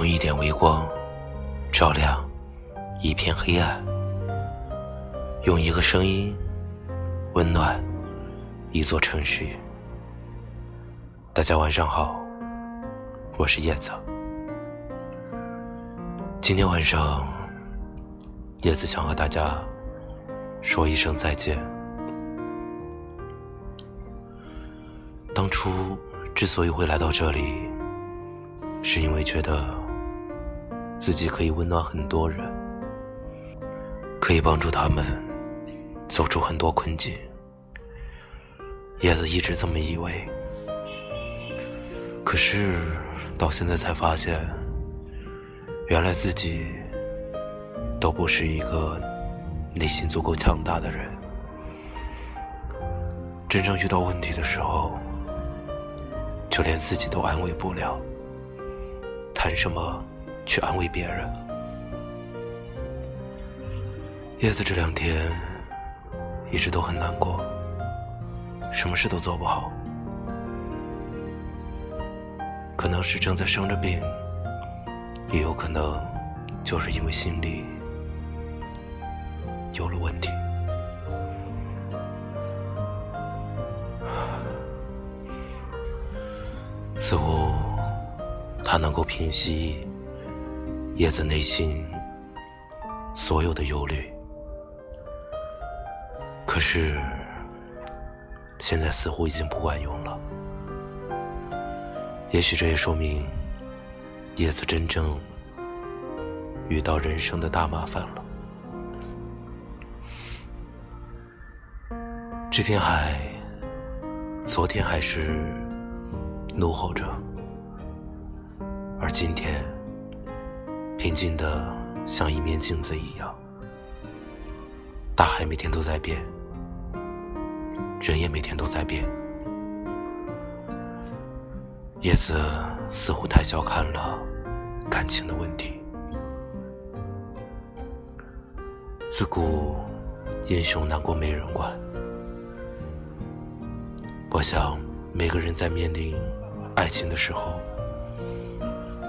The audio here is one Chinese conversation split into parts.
用一点微光照亮一片黑暗，用一个声音温暖一座城市。大家晚上好，我是叶子。今天晚上，叶子想和大家说一声再见。当初之所以会来到这里，是因为觉得自己可以温暖很多人，可以帮助他们走出很多困境。叶子一直这么以为，可是到现在才发现，原来自己都不是一个内心足够强大的人。真正遇到问题的时候，就连自己都安慰不了，谈什么去安慰别人？叶子这两天一直都很难过，什么事都做不好，可能是正在生着病，也有可能就是因为心里有了问题。似乎他能够平息叶子内心所有的忧虑，可是现在似乎已经不管用了。也许这也说明叶子真正遇到人生的大麻烦了。这片海，昨天还是。怒吼着，而今天平静的像一面镜子一样。大海每天都在变，人也每天都在变。叶子似乎太小看了感情的问题。自古英雄难过美人关，我想每个人在面临。爱情的时候，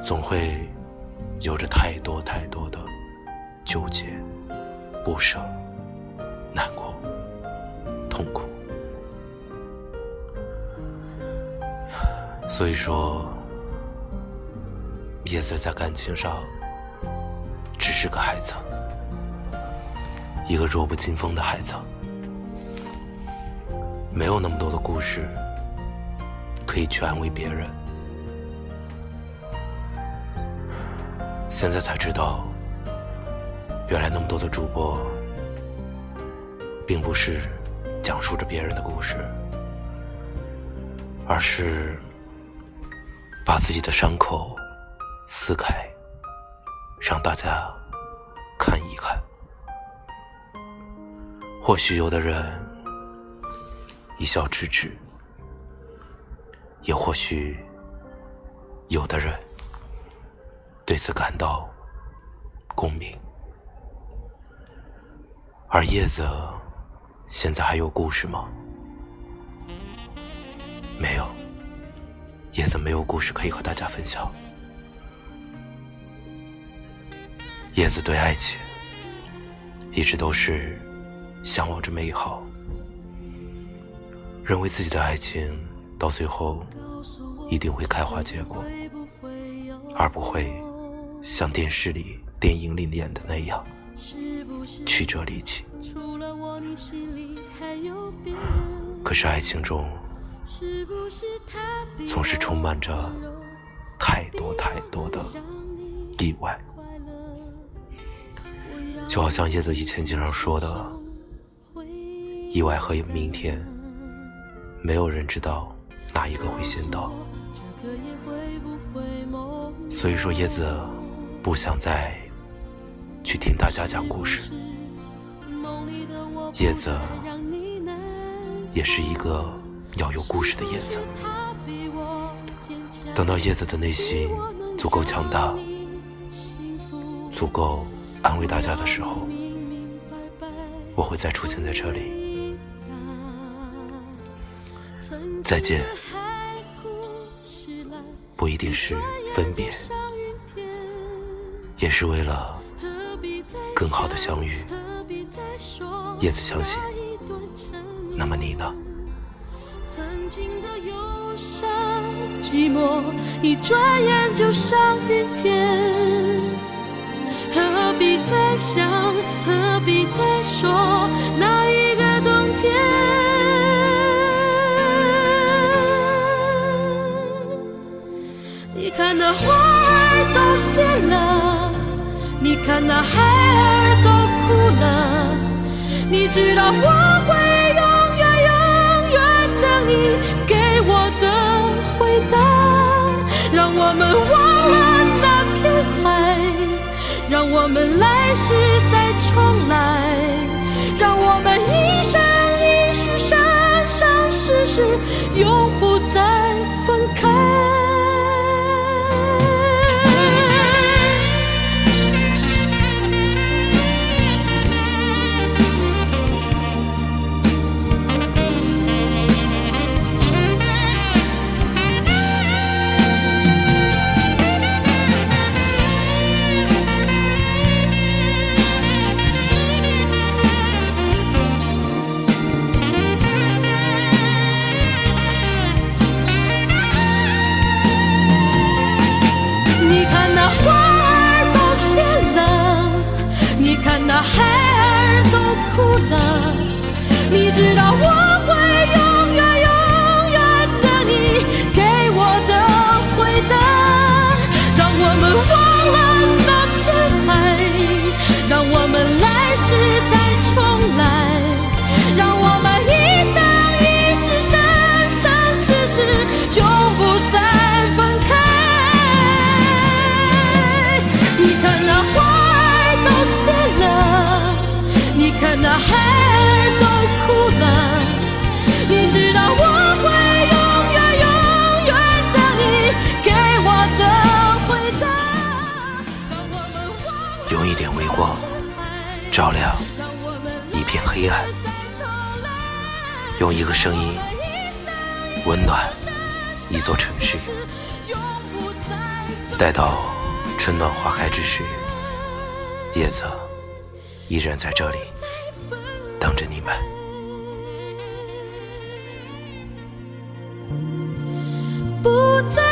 总会有着太多太多的纠结、不舍、难过、痛苦。所以说，叶子在感情上只是个孩子，一个弱不禁风的孩子，没有那么多的故事。可以去安慰别人。现在才知道，原来那么多的主播，并不是讲述着别人的故事，而是把自己的伤口撕开，让大家看一看。或许有的人一笑置之。也或许，有的人对此感到共鸣，而叶子现在还有故事吗？没有，叶子没有故事可以和大家分享。叶子对爱情一直都是向往着美好，认为自己的爱情。到最后，一定会开花结果，而不会像电视里、电影里演的那样曲折离奇。可是爱情中，总是充满着太多太多的意外，就好像叶子以前经常说的：“意外和明天，没有人知道。”哪一个会先到？所以说，叶子不想再去听大家讲故事。叶子也是一个要有故事的叶子。等到叶子的内心足够强大，足够安慰大家的时候，我会再出现在这里。再见，不一定是分别，也是为了更好的相遇。叶子相信，那么你呢？曾经的忧伤、寂寞，一转眼就像云天。那孩儿都哭了，你知道我会永远永远等你给我的回答，让我们忘了那片海。让我们来世再重来，知道我会永远永远等你给我的回答。让我们忘了那片海，让我们来世再重来，让我们一生一世、生生世世，永不再分开。你看那花儿都谢了。你看那海用一点微光照亮一片黑暗，用一个声音温暖一座城市。待到春暖花开之时，叶子。依然在这里等着你们。不再。